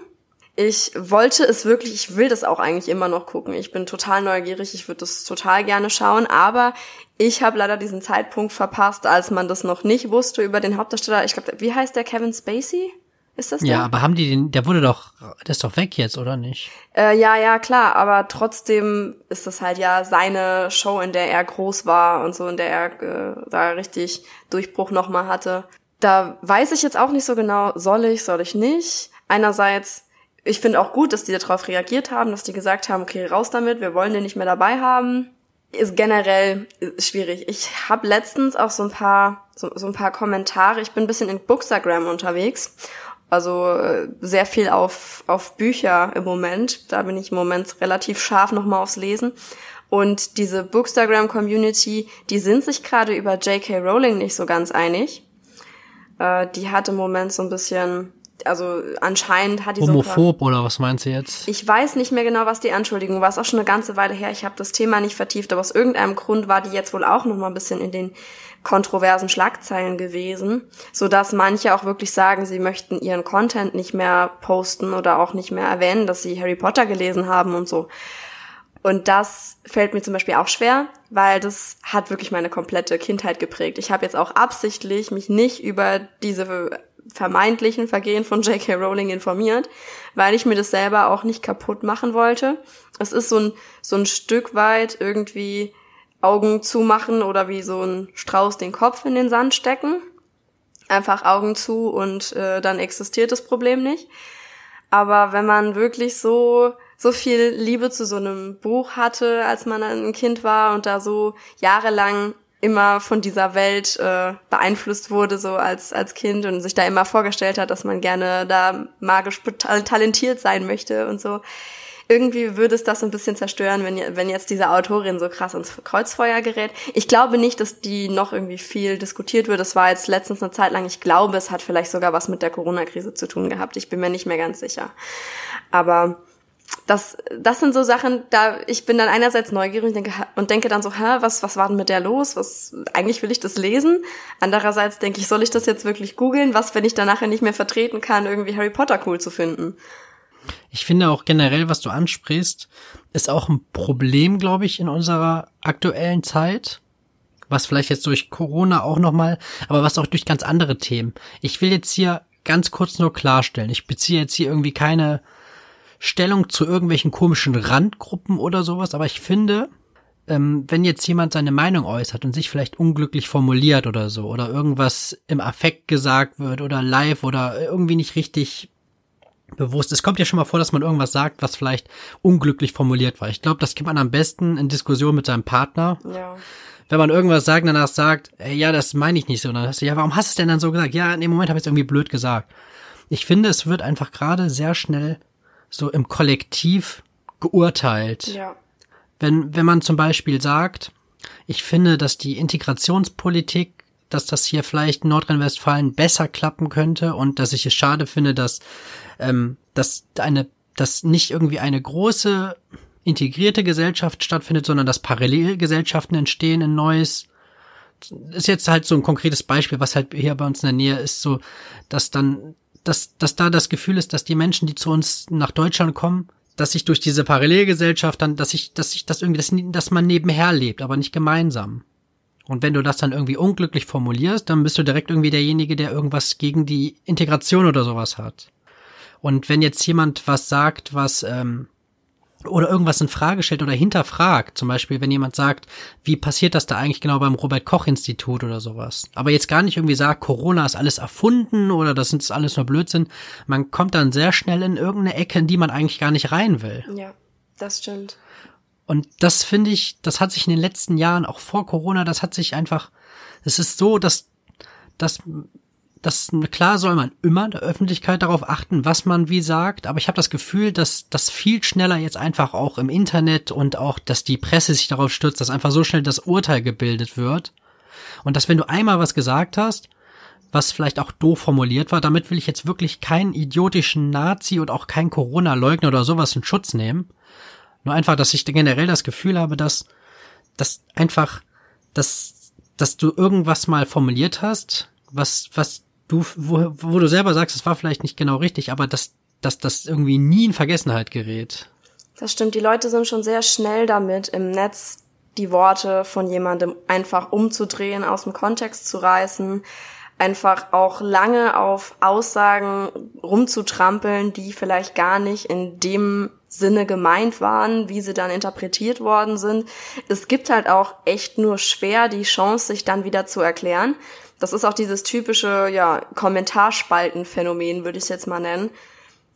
Ich wollte es wirklich, ich will das auch eigentlich immer noch gucken. Ich bin total neugierig, ich würde das total gerne schauen, aber ich habe leider diesen Zeitpunkt verpasst, als man das noch nicht wusste über den Hauptdarsteller. Ich glaube, wie heißt der Kevin Spacey? Ist das der? Ja, aber haben die den, der wurde doch, der ist doch weg jetzt, oder nicht? Äh, ja, ja, klar, aber trotzdem ist das halt ja seine Show, in der er groß war und so, in der er äh, da richtig Durchbruch nochmal hatte. Da weiß ich jetzt auch nicht so genau, soll ich, soll ich nicht. Einerseits, ich finde auch gut, dass die darauf reagiert haben, dass die gesagt haben, okay, raus damit, wir wollen den nicht mehr dabei haben. Ist generell schwierig. Ich habe letztens auch so ein paar so, so ein paar Kommentare. Ich bin ein bisschen in Bookstagram unterwegs also äh, sehr viel auf, auf Bücher im Moment. Da bin ich im Moment relativ scharf nochmal aufs Lesen. Und diese Bookstagram-Community, die sind sich gerade über J.K. Rowling nicht so ganz einig. Äh, die hat im Moment so ein bisschen, also anscheinend hat die Homophob so oder was meinst du jetzt? Ich weiß nicht mehr genau, was die Anschuldigung war. Es auch schon eine ganze Weile her. Ich habe das Thema nicht vertieft, aber aus irgendeinem Grund war die jetzt wohl auch noch mal ein bisschen in den kontroversen Schlagzeilen gewesen, so dass manche auch wirklich sagen, sie möchten ihren Content nicht mehr posten oder auch nicht mehr erwähnen, dass sie Harry Potter gelesen haben und so. Und das fällt mir zum Beispiel auch schwer, weil das hat wirklich meine komplette Kindheit geprägt. Ich habe jetzt auch absichtlich mich nicht über diese vermeintlichen Vergehen von J.K. Rowling informiert, weil ich mir das selber auch nicht kaputt machen wollte. Es ist so ein, so ein Stück weit irgendwie Augen zumachen oder wie so ein Strauß den Kopf in den Sand stecken. Einfach Augen zu und äh, dann existiert das Problem nicht. Aber wenn man wirklich so so viel Liebe zu so einem Buch hatte, als man ein Kind war und da so jahrelang immer von dieser Welt äh, beeinflusst wurde, so als, als Kind und sich da immer vorgestellt hat, dass man gerne da magisch talentiert sein möchte und so. irgendwie würde es das ein bisschen zerstören, wenn, wenn jetzt diese Autorin so krass ins Kreuzfeuer gerät. Ich glaube nicht, dass die noch irgendwie viel diskutiert wird. Das war jetzt letztens eine Zeit lang. Ich glaube, es hat vielleicht sogar was mit der Corona-Krise zu tun gehabt. Ich bin mir nicht mehr ganz sicher. Aber das, das sind so Sachen, da ich bin dann einerseits neugierig und denke, und denke dann so, hä, was, was war denn mit der los? Was, eigentlich will ich das lesen. Andererseits denke ich, soll ich das jetzt wirklich googeln? Was, wenn ich dann nachher nicht mehr vertreten kann, irgendwie Harry Potter cool zu finden? Ich finde auch generell, was du ansprichst, ist auch ein Problem, glaube ich, in unserer aktuellen Zeit. Was vielleicht jetzt durch Corona auch nochmal, aber was auch durch ganz andere Themen. Ich will jetzt hier ganz kurz nur klarstellen. Ich beziehe jetzt hier irgendwie keine Stellung zu irgendwelchen komischen Randgruppen oder sowas, aber ich finde, ähm, wenn jetzt jemand seine Meinung äußert und sich vielleicht unglücklich formuliert oder so, oder irgendwas im Affekt gesagt wird oder live oder irgendwie nicht richtig bewusst. Es kommt ja schon mal vor, dass man irgendwas sagt, was vielleicht unglücklich formuliert war. Ich glaube, das kennt man am besten in Diskussion mit seinem Partner. Ja. Wenn man irgendwas sagt, danach sagt, ey, ja, das meine ich nicht so. Und dann hast du, ja, warum hast du es denn dann so gesagt? Ja, in dem Moment habe ich es irgendwie blöd gesagt. Ich finde, es wird einfach gerade sehr schnell so im Kollektiv geurteilt. Ja. Wenn, wenn man zum Beispiel sagt, ich finde, dass die Integrationspolitik, dass das hier vielleicht in Nordrhein-Westfalen besser klappen könnte und dass ich es schade finde, dass, ähm, dass eine, dass nicht irgendwie eine große integrierte Gesellschaft stattfindet, sondern dass Parallelgesellschaften entstehen in Neues. Ist jetzt halt so ein konkretes Beispiel, was halt hier bei uns in der Nähe ist, so, dass dann dass, dass da das Gefühl ist, dass die Menschen, die zu uns nach Deutschland kommen, dass sich durch diese Parallelgesellschaft dann, dass sich, dass sich das irgendwie, dass, dass man nebenher lebt, aber nicht gemeinsam. Und wenn du das dann irgendwie unglücklich formulierst, dann bist du direkt irgendwie derjenige, der irgendwas gegen die Integration oder sowas hat. Und wenn jetzt jemand was sagt, was ähm, oder irgendwas in Frage stellt oder hinterfragt. Zum Beispiel, wenn jemand sagt, wie passiert das da eigentlich genau beim Robert Koch Institut oder sowas. Aber jetzt gar nicht irgendwie sagt, Corona ist alles erfunden oder das ist alles nur Blödsinn. Man kommt dann sehr schnell in irgendeine Ecke, in die man eigentlich gar nicht rein will. Ja, das stimmt. Und das finde ich, das hat sich in den letzten Jahren, auch vor Corona, das hat sich einfach, es ist so, dass, dass das klar soll man immer der Öffentlichkeit darauf achten, was man wie sagt, aber ich habe das Gefühl, dass das viel schneller jetzt einfach auch im Internet und auch, dass die Presse sich darauf stürzt, dass einfach so schnell das Urteil gebildet wird und dass wenn du einmal was gesagt hast, was vielleicht auch doof formuliert war, damit will ich jetzt wirklich keinen idiotischen Nazi und auch keinen Corona-Leugner oder sowas in Schutz nehmen. Nur einfach, dass ich generell das Gefühl habe, dass, dass einfach, dass, dass du irgendwas mal formuliert hast, was, was du, wo, wo du selber sagst, es war vielleicht nicht genau richtig, aber dass, dass das irgendwie nie in Vergessenheit gerät. Das stimmt, die Leute sind schon sehr schnell damit, im Netz die Worte von jemandem einfach umzudrehen, aus dem Kontext zu reißen, einfach auch lange auf Aussagen rumzutrampeln, die vielleicht gar nicht in dem Sinne gemeint waren, wie sie dann interpretiert worden sind. Es gibt halt auch echt nur schwer die Chance, sich dann wieder zu erklären. Das ist auch dieses typische, ja, Kommentarspaltenphänomen, würde ich es jetzt mal nennen.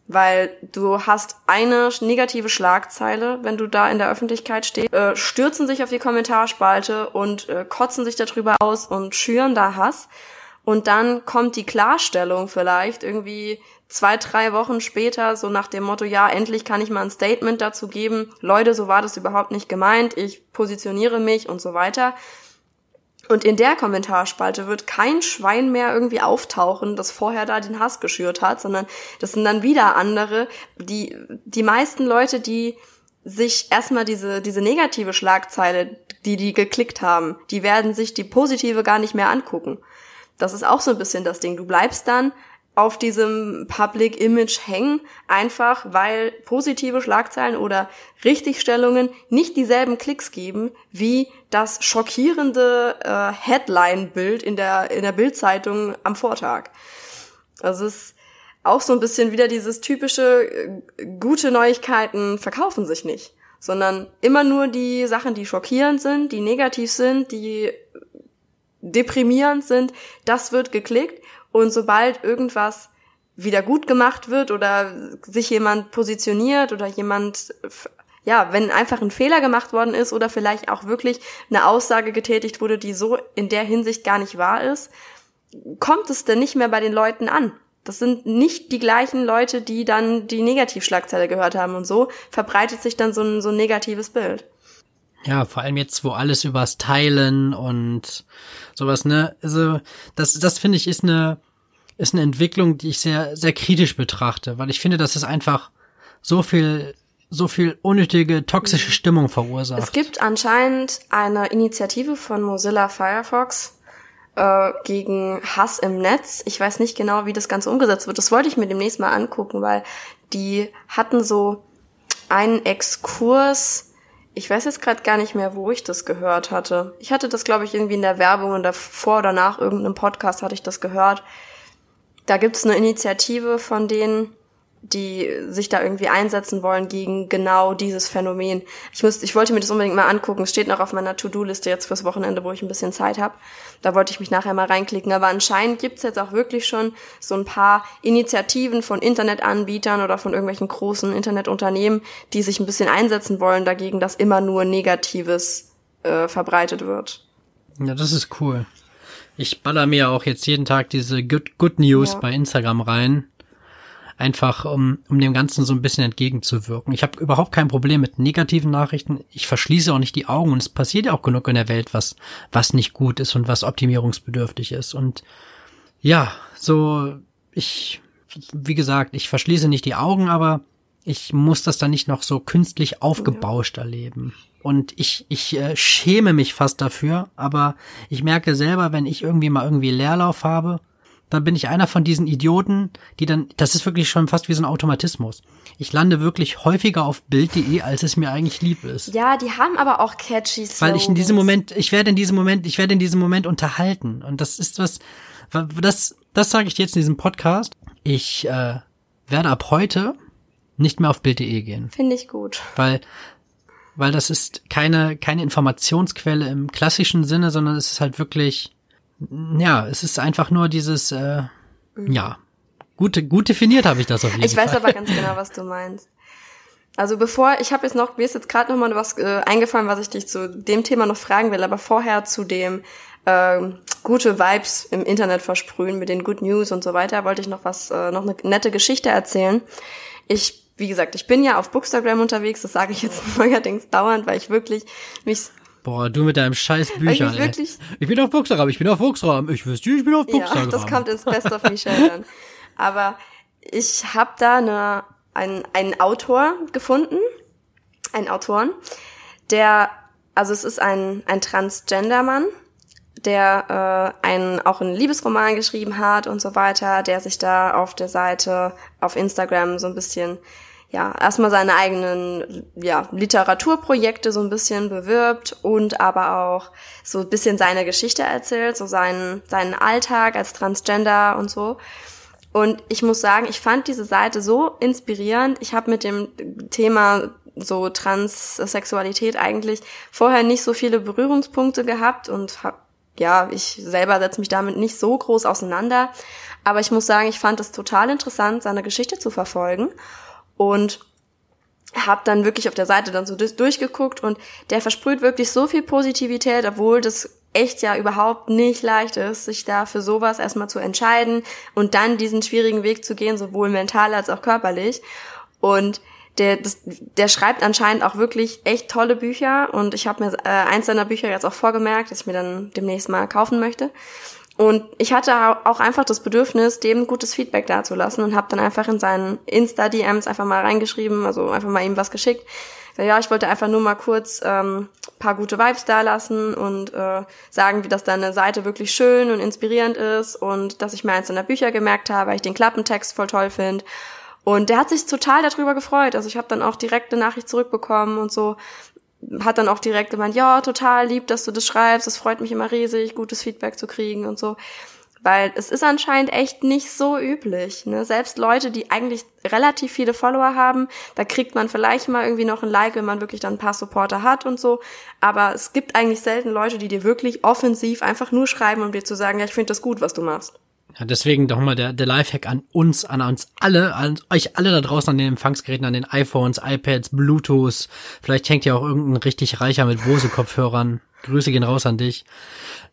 Weil du hast eine negative Schlagzeile, wenn du da in der Öffentlichkeit stehst, äh, stürzen sich auf die Kommentarspalte und äh, kotzen sich darüber aus und schüren da Hass. Und dann kommt die Klarstellung vielleicht irgendwie zwei, drei Wochen später, so nach dem Motto, ja, endlich kann ich mal ein Statement dazu geben. Leute, so war das überhaupt nicht gemeint. Ich positioniere mich und so weiter. Und in der Kommentarspalte wird kein Schwein mehr irgendwie auftauchen, das vorher da den Hass geschürt hat, sondern das sind dann wieder andere, die, die meisten Leute, die sich erstmal diese, diese negative Schlagzeile, die die geklickt haben, die werden sich die positive gar nicht mehr angucken. Das ist auch so ein bisschen das Ding. Du bleibst dann auf diesem Public Image hängen, einfach weil positive Schlagzeilen oder Richtigstellungen nicht dieselben Klicks geben wie das schockierende äh, Headline-Bild in der, in der Bildzeitung am Vortag. Es ist auch so ein bisschen wieder dieses typische äh, gute Neuigkeiten verkaufen sich nicht, sondern immer nur die Sachen, die schockierend sind, die negativ sind, die deprimierend sind, das wird geklickt und sobald irgendwas wieder gut gemacht wird oder sich jemand positioniert oder jemand, ja, wenn einfach ein Fehler gemacht worden ist oder vielleicht auch wirklich eine Aussage getätigt wurde, die so in der Hinsicht gar nicht wahr ist, kommt es denn nicht mehr bei den Leuten an. Das sind nicht die gleichen Leute, die dann die Negativschlagzeile gehört haben und so verbreitet sich dann so ein, so ein negatives Bild. Ja, vor allem jetzt, wo alles übers Teilen und sowas, ne? Also, das, das finde ich ist eine, ist eine Entwicklung, die ich sehr, sehr kritisch betrachte, weil ich finde, dass es einfach so viel, so viel unnötige, toxische. Stimmung verursacht. Es gibt anscheinend eine Initiative von Mozilla Firefox, äh, gegen Hass im Netz. Ich weiß nicht genau, wie das Ganze umgesetzt wird. Das wollte ich mir demnächst mal angucken, weil die hatten so einen Exkurs. Ich weiß jetzt gerade gar nicht mehr, wo ich das gehört hatte. Ich hatte das, glaube ich, irgendwie in der Werbung und davor oder nach irgendeinem Podcast hatte ich das gehört. Da gibt's eine Initiative von denen, die sich da irgendwie einsetzen wollen gegen genau dieses Phänomen. Ich muss, ich wollte mir das unbedingt mal angucken. Es steht noch auf meiner To-Do-Liste jetzt fürs Wochenende, wo ich ein bisschen Zeit habe. Da wollte ich mich nachher mal reinklicken. Aber anscheinend gibt's jetzt auch wirklich schon so ein paar Initiativen von Internetanbietern oder von irgendwelchen großen Internetunternehmen, die sich ein bisschen einsetzen wollen dagegen, dass immer nur Negatives äh, verbreitet wird. Ja, das ist cool. Ich baller mir auch jetzt jeden Tag diese Good, Good News ja. bei Instagram rein einfach um, um dem Ganzen so ein bisschen entgegenzuwirken. Ich habe überhaupt kein Problem mit negativen Nachrichten. Ich verschließe auch nicht die Augen und es passiert ja auch genug in der Welt, was, was nicht gut ist und was optimierungsbedürftig ist. Und ja, so, ich, wie gesagt, ich verschließe nicht die Augen, aber ich muss das dann nicht noch so künstlich aufgebauscht erleben. Und ich, ich äh, schäme mich fast dafür, aber ich merke selber, wenn ich irgendwie mal irgendwie Leerlauf habe dann bin ich einer von diesen Idioten, die dann, das ist wirklich schon fast wie so ein Automatismus. Ich lande wirklich häufiger auf Bild.de, als es mir eigentlich lieb ist. Ja, die haben aber auch catchy Slogans. Weil ich in diesem Moment, ich werde in diesem Moment, ich werde in diesem Moment unterhalten. Und das ist was, das, das sage ich jetzt in diesem Podcast. Ich äh, werde ab heute nicht mehr auf Bild.de gehen. Finde ich gut. Weil weil das ist keine keine Informationsquelle im klassischen Sinne, sondern es ist halt wirklich ja, es ist einfach nur dieses, äh, mhm. ja, gut, gut definiert habe ich das auf jeden ich Fall. Ich weiß aber ganz genau, was du meinst. Also bevor, ich habe jetzt noch, mir ist jetzt gerade noch mal was äh, eingefallen, was ich dich zu dem Thema noch fragen will, aber vorher zu dem äh, gute Vibes im Internet versprühen mit den Good News und so weiter, wollte ich noch was, äh, noch eine nette Geschichte erzählen. Ich, wie gesagt, ich bin ja auf Bookstagram unterwegs, das sage ich jetzt <laughs> neuerdings dauernd, weil ich wirklich mich Boah, du mit deinem scheiß Büchern. Ich, wirklich, ich bin auf Bookstagram, ich bin auf Bookstagram. Ich wüsste, ich bin auf Bookstagram. Ja, das kommt ins Best of Michelle dann. Aber ich habe da eine, einen, einen Autor gefunden, einen Autoren, der, also es ist ein, ein Transgender-Mann, der äh, einen, auch einen Liebesroman geschrieben hat und so weiter, der sich da auf der Seite auf Instagram so ein bisschen ja, erstmal seine eigenen ja, Literaturprojekte so ein bisschen bewirbt und aber auch so ein bisschen seine Geschichte erzählt, so seinen, seinen Alltag als Transgender und so. Und ich muss sagen, ich fand diese Seite so inspirierend. Ich habe mit dem Thema so Transsexualität eigentlich vorher nicht so viele Berührungspunkte gehabt und hab, ja, ich selber setze mich damit nicht so groß auseinander. Aber ich muss sagen, ich fand es total interessant, seine Geschichte zu verfolgen und habe dann wirklich auf der Seite dann so durchgeguckt und der versprüht wirklich so viel Positivität, obwohl das echt ja überhaupt nicht leicht ist, sich da für sowas erstmal zu entscheiden und dann diesen schwierigen Weg zu gehen, sowohl mental als auch körperlich. Und der, das, der schreibt anscheinend auch wirklich echt tolle Bücher und ich habe mir äh, eins seiner Bücher jetzt auch vorgemerkt, das ich mir dann demnächst mal kaufen möchte. Und ich hatte auch einfach das Bedürfnis, dem gutes Feedback dazulassen und habe dann einfach in seinen Insta-DMs einfach mal reingeschrieben, also einfach mal ihm was geschickt. Ja, ich wollte einfach nur mal kurz ähm, paar gute Vibes da lassen und äh, sagen, wie das deine Seite wirklich schön und inspirierend ist und dass ich mir eins seiner Bücher gemerkt habe, weil ich den Klappentext voll toll finde. Und der hat sich total darüber gefreut. Also ich habe dann auch direkt eine Nachricht zurückbekommen und so hat dann auch direkt gemeint, ja, total lieb, dass du das schreibst, das freut mich immer riesig, gutes Feedback zu kriegen und so. Weil es ist anscheinend echt nicht so üblich. Ne? Selbst Leute, die eigentlich relativ viele Follower haben, da kriegt man vielleicht mal irgendwie noch ein Like, wenn man wirklich dann ein paar Supporter hat und so. Aber es gibt eigentlich selten Leute, die dir wirklich offensiv einfach nur schreiben, um dir zu sagen, ja, ich finde das gut, was du machst. Ja, deswegen doch mal der, der Lifehack an uns, an uns alle, an euch alle da draußen an den Empfangsgeräten, an den iPhones, iPads, Bluetooth. Vielleicht hängt ja auch irgendein richtig reicher mit Bose-Kopfhörern. Grüße gehen raus an dich.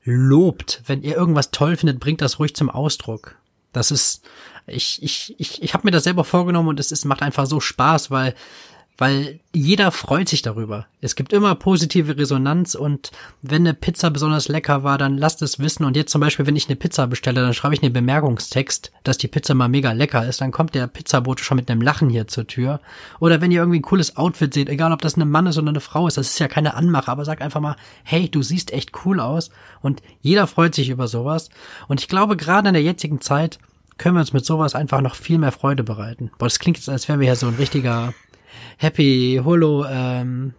Lobt, wenn ihr irgendwas toll findet, bringt das ruhig zum Ausdruck. Das ist, ich, ich, ich, ich habe mir das selber vorgenommen und es ist, macht einfach so Spaß, weil weil jeder freut sich darüber. Es gibt immer positive Resonanz und wenn eine Pizza besonders lecker war, dann lasst es wissen. Und jetzt zum Beispiel, wenn ich eine Pizza bestelle, dann schreibe ich einen Bemerkungstext, dass die Pizza mal mega lecker ist. Dann kommt der Pizzabote schon mit einem Lachen hier zur Tür. Oder wenn ihr irgendwie ein cooles Outfit seht, egal ob das ein Mann ist oder eine Frau ist, das ist ja keine Anmache, aber sagt einfach mal, hey, du siehst echt cool aus. Und jeder freut sich über sowas. Und ich glaube, gerade in der jetzigen Zeit können wir uns mit sowas einfach noch viel mehr Freude bereiten. Boah, das klingt jetzt, als wären wir ja so ein richtiger Happy Holo ähm,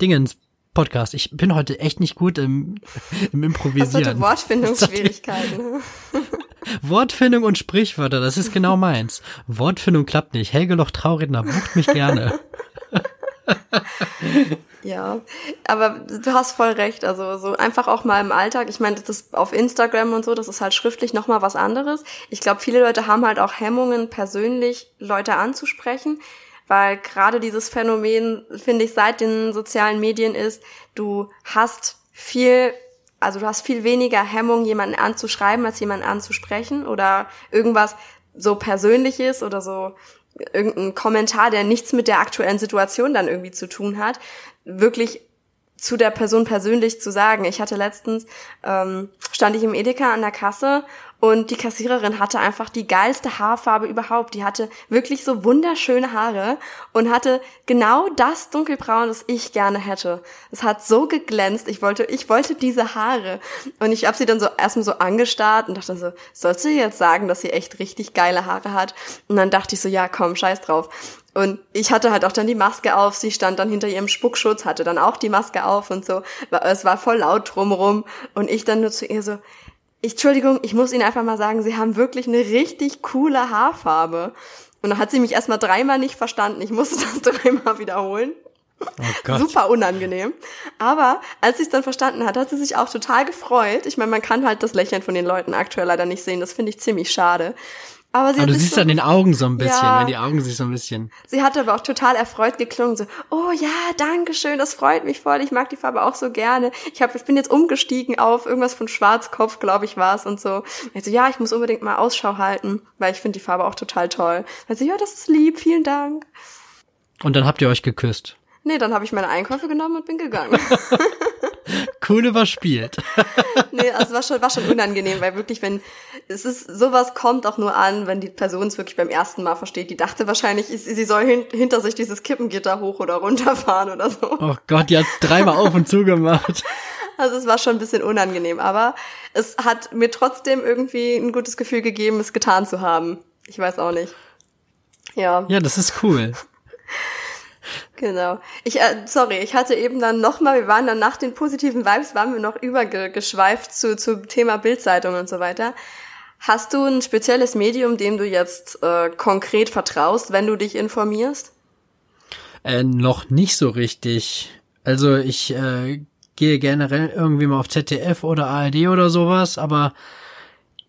Dingens Podcast. Ich bin heute echt nicht gut im, <laughs> im Improvisieren. Hast du Wortfindungsschwierigkeiten? <laughs> Wortfindung und Sprichwörter, das ist genau meins. Wortfindung klappt nicht. Helge Loch Trauredner bucht mich gerne. <laughs> ja, aber du hast voll recht. Also so einfach auch mal im Alltag. Ich meine, das ist auf Instagram und so, das ist halt schriftlich noch mal was anderes. Ich glaube, viele Leute haben halt auch Hemmungen, persönlich Leute anzusprechen weil gerade dieses Phänomen, finde ich, seit den sozialen Medien ist, du hast viel, also du hast viel weniger Hemmung, jemanden anzuschreiben, als jemanden anzusprechen oder irgendwas so Persönliches oder so irgendein Kommentar, der nichts mit der aktuellen Situation dann irgendwie zu tun hat, wirklich zu der Person persönlich zu sagen. Ich hatte letztens, ähm, stand ich im Edeka an der Kasse und die Kassiererin hatte einfach die geilste Haarfarbe überhaupt. Die hatte wirklich so wunderschöne Haare und hatte genau das dunkelbraun, das ich gerne hätte. Es hat so geglänzt. Ich wollte, ich wollte diese Haare. Und ich habe sie dann so erstmal so angestarrt und dachte so, sollst du jetzt sagen, dass sie echt richtig geile Haare hat? Und dann dachte ich so, ja, komm, scheiß drauf. Und ich hatte halt auch dann die Maske auf, sie stand dann hinter ihrem Spuckschutz, hatte dann auch die Maske auf und so. Es war voll laut drumrum. Und ich dann nur zu ihr so, ich, Entschuldigung, ich muss Ihnen einfach mal sagen, Sie haben wirklich eine richtig coole Haarfarbe. Und dann hat sie mich erstmal dreimal nicht verstanden. Ich musste <laughs> das dreimal wiederholen. Oh. Super unangenehm. Aber als sie es dann verstanden hat, hat sie sich auch total gefreut. Ich meine, man kann halt das Lächeln von den Leuten aktuell leider nicht sehen. Das finde ich ziemlich schade. Aber, sie aber du siehst so, an den Augen so ein bisschen, ja, wenn die Augen sich so ein bisschen. Sie hat aber auch total erfreut geklungen, so, oh ja, danke schön, das freut mich voll, ich mag die Farbe auch so gerne. Ich hab, ich bin jetzt umgestiegen auf irgendwas von Schwarzkopf, glaube ich, war es und so. Ich so, ja, ich muss unbedingt mal Ausschau halten, weil ich finde die Farbe auch total toll. Also ja, das ist lieb, vielen Dank. Und dann habt ihr euch geküsst. Nee, dann habe ich meine Einkäufe genommen und bin gegangen. <laughs> <laughs> cool überspielt. <laughs> nee, also war schon, war schon unangenehm, weil wirklich, wenn, es ist, sowas kommt auch nur an, wenn die Person es wirklich beim ersten Mal versteht. Die dachte wahrscheinlich, sie soll hin, hinter sich dieses Kippengitter hoch oder runter fahren oder so. Oh Gott, die hat dreimal auf und zu gemacht. Also es war schon ein bisschen unangenehm, aber es hat mir trotzdem irgendwie ein gutes Gefühl gegeben, es getan zu haben. Ich weiß auch nicht. Ja. Ja, das ist cool. Genau. Ich, äh, sorry, ich hatte eben dann nochmal, wir waren dann nach den positiven Vibes, waren wir noch übergeschweift zu, zu Thema Bildzeitung und so weiter. Hast du ein spezielles Medium, dem du jetzt äh, konkret vertraust, wenn du dich informierst? Äh, noch nicht so richtig. Also ich äh, gehe generell irgendwie mal auf ZDF oder ARD oder sowas, aber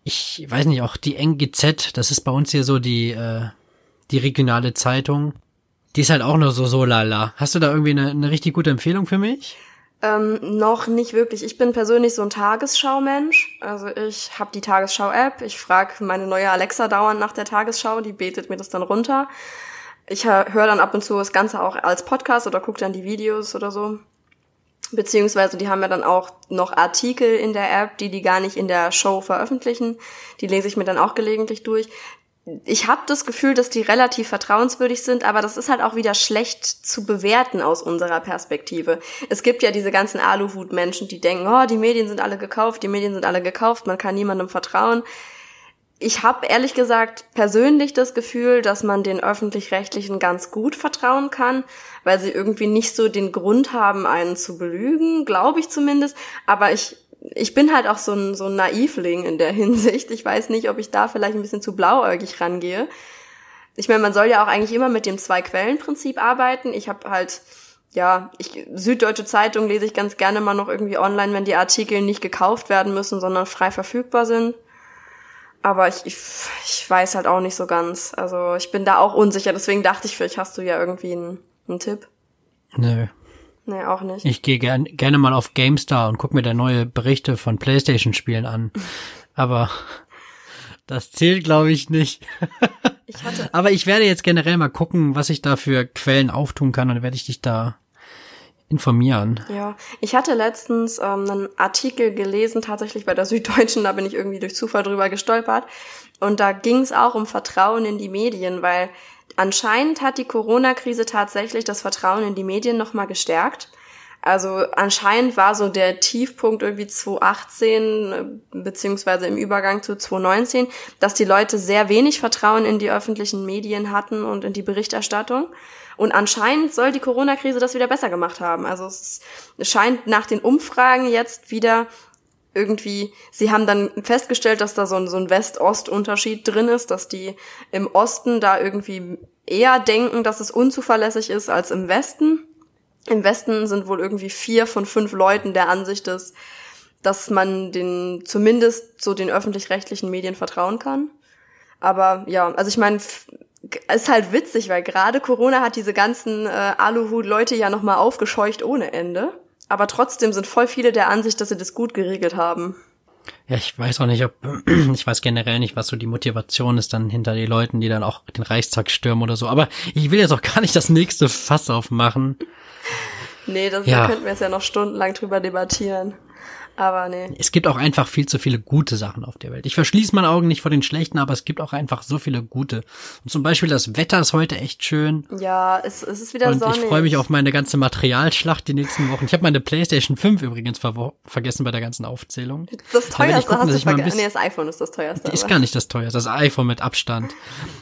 ich weiß nicht, auch die NGZ, das ist bei uns hier so die, äh, die regionale Zeitung. Die ist halt auch nur so so lala. Hast du da irgendwie eine, eine richtig gute Empfehlung für mich? Ähm, noch nicht wirklich. Ich bin persönlich so ein Tagesschau-Mensch. Also ich habe die Tagesschau-App. Ich frage meine neue Alexa dauernd nach der Tagesschau. Die betet mir das dann runter. Ich höre dann ab und zu das Ganze auch als Podcast oder gucke dann die Videos oder so. Beziehungsweise die haben ja dann auch noch Artikel in der App, die die gar nicht in der Show veröffentlichen. Die lese ich mir dann auch gelegentlich durch ich habe das Gefühl, dass die relativ vertrauenswürdig sind, aber das ist halt auch wieder schlecht zu bewerten aus unserer Perspektive. Es gibt ja diese ganzen Aluhut-Menschen, die denken, oh, die Medien sind alle gekauft, die Medien sind alle gekauft, man kann niemandem vertrauen. Ich habe ehrlich gesagt persönlich das Gefühl, dass man den öffentlich-rechtlichen ganz gut vertrauen kann, weil sie irgendwie nicht so den Grund haben, einen zu belügen, glaube ich zumindest. Aber ich ich bin halt auch so ein, so ein Naivling in der <laughs> Hinsicht. Ich weiß nicht, ob ich da vielleicht ein bisschen zu blauäugig rangehe. Ich meine, man soll ja auch eigentlich immer mit dem Zwei-Quellen-Prinzip arbeiten. Ich habe halt, ja, ich, Süddeutsche Zeitung lese ich ganz gerne mal noch irgendwie online, wenn die Artikel nicht gekauft werden müssen, sondern frei verfügbar sind. Aber ich, ich, ich weiß halt auch nicht so ganz. Also ich bin da auch unsicher. Deswegen dachte ich, vielleicht hast du ja irgendwie einen, einen Tipp. Nö, Nee, auch nicht. Ich gehe gern, gerne mal auf GameStar und guck mir da neue Berichte von PlayStation-Spielen an. <laughs> Aber Das zählt, glaube ich, nicht. <laughs> Ich Aber ich werde jetzt generell mal gucken, was ich da für Quellen auftun kann und dann werde ich dich da informieren. ja, ich hatte letztens ähm, einen Artikel gelesen, tatsächlich bei der <laughs> Süddeutschen, da bin ich irgendwie durch Zufall drüber gestolpert. Und da ging es auch um Vertrauen in die Medien, weil anscheinend hat die Corona-Krise tatsächlich das Vertrauen in die Medien nochmal gestärkt. Also anscheinend war so der Tiefpunkt irgendwie 2018 äh, beziehungsweise im Übergang zu 2019, dass die Leute sehr wenig Vertrauen in die öffentlichen Medien hatten und in die Berichterstattung. Und anscheinend soll die Corona-Krise das wieder besser gemacht haben. Also es scheint nach den Umfragen jetzt wieder irgendwie, sie haben dann festgestellt, dass da so ein, so ein West-Ost-Unterschied drin ist, dass die im Osten da irgendwie eher denken, dass es unzuverlässig ist als im Westen. Im Westen sind wohl irgendwie vier von fünf Leuten der Ansicht, dass, dass man den, zumindest so den öffentlich-rechtlichen Medien vertrauen kann. Aber ja, also ich meine, ist halt witzig, weil gerade Corona hat diese ganzen äh, Aluhut-Leute ja nochmal aufgescheucht ohne Ende. Aber trotzdem sind voll viele der Ansicht, dass sie das gut geregelt haben. Ja, ich weiß auch nicht, ob, <clears throat> ich weiß generell nicht, was so die Motivation ist dann hinter die Leuten, die dann auch den Reichstag stürmen oder so. Aber ich will jetzt auch gar nicht das nächste Fass aufmachen. Nee, das Ja. da könnten wir jetzt ja noch stundenlang drüber debattieren. Aber nee. Es gibt auch einfach viel zu viele gute Sachen auf der Welt. Ich verschließe meine Augen nicht vor den schlechten, aber es gibt auch einfach so viele gute. Und zum Beispiel das Wetter ist heute echt schön. Ja, es, es ist wieder Und sonnig. ich freue mich auf meine ganze Materialschlacht die nächsten Wochen. Ich habe meine PlayStation 5 übrigens ver vergessen bei der ganzen Aufzählung. Das teuerste gucken, hast du vergessen. Nee, das iPhone ist das teuerste. Ist gar nicht das teuerste, das iPhone mit Abstand.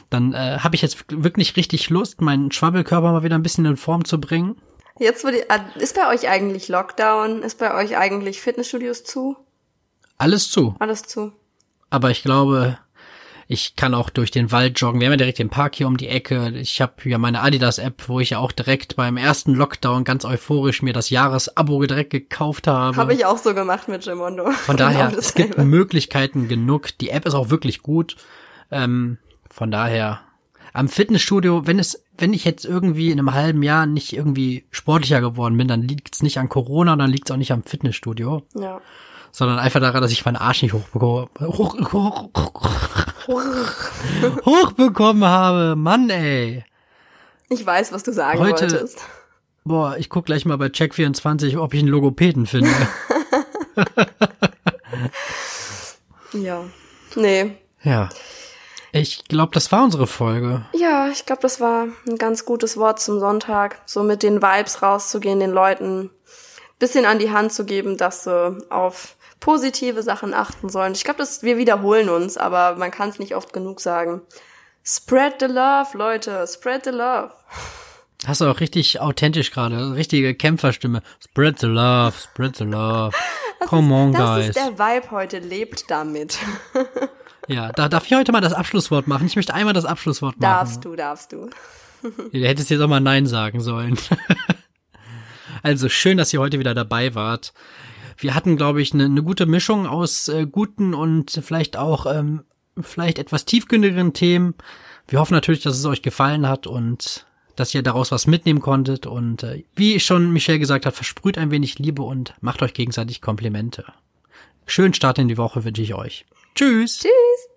Dann äh, habe ich jetzt wirklich richtig Lust, meinen Schwabbelkörper mal wieder ein bisschen in Form zu bringen. Jetzt würde, ah, ist bei euch eigentlich Lockdown? Ist bei euch eigentlich Fitnessstudios zu? Alles zu. Alles zu. Aber ich glaube, ich kann auch durch den Wald joggen. Wir haben ja direkt den Park hier um die Ecke. Ich habe ja meine Adidas-App, wo ich ja auch direkt beim ersten Lockdown ganz euphorisch mir das Jahresabo direkt gekauft habe. Habe ich auch so gemacht mit Gimondo. Von daher, es gibt Möglichkeiten genug. Die App ist auch wirklich gut. Ähm, von daher, am Fitnessstudio, wenn es, wenn ich jetzt irgendwie in einem halben Jahr nicht irgendwie sportlicher geworden bin, dann liegt es nicht an Corona, dann liegt es auch nicht am Fitnessstudio, Ja. sondern einfach daran, dass ich meinen Arsch nicht hochbekommen, hoch, hoch, hoch, hochbekommen habe. Mann, ey. Ich weiß, was du sagen Heute- wolltest. Boah, ich guck gleich mal bei Check24, ob ich einen Logopäden finde. <laughs> Ja. Nee. ja. Ich glaube, das war unsere Folge. Ja, ich glaube, das war ein ganz gutes Wort zum Sonntag. So mit den Vibes rauszugehen, den Leuten bisschen an die Hand zu geben, dass sie auf positive Sachen achten sollen. Ich glaube, dass wir wiederholen uns, aber man kann es nicht oft genug sagen. Spread the love, Leute. Spread the love. Hast du auch richtig authentisch gerade, richtige Kämpferstimme. Spread the love, spread the love. <laughs> Come on, Das guys. ist der Vibe heute. Lebt damit. <laughs> Ja, da darf ich heute mal das Abschlusswort machen. Ich möchte einmal das Abschlusswort machen. darfst du, darfst du. Du hättest jetzt auch mal Nein sagen sollen. <laughs> also schön, dass ihr heute wieder dabei wart. Wir hatten, glaube ich, eine, eine gute Mischung aus äh, guten und vielleicht auch ähm, vielleicht etwas tiefgründigeren Themen. Wir hoffen natürlich, dass es euch gefallen hat und dass ihr daraus was mitnehmen konntet. Und äh, wie schon Michelle gesagt hat, versprüht ein wenig Liebe und macht euch gegenseitig Komplimente. Schönen Start in die Woche wünsche ich euch. Tschüss. Tschüss.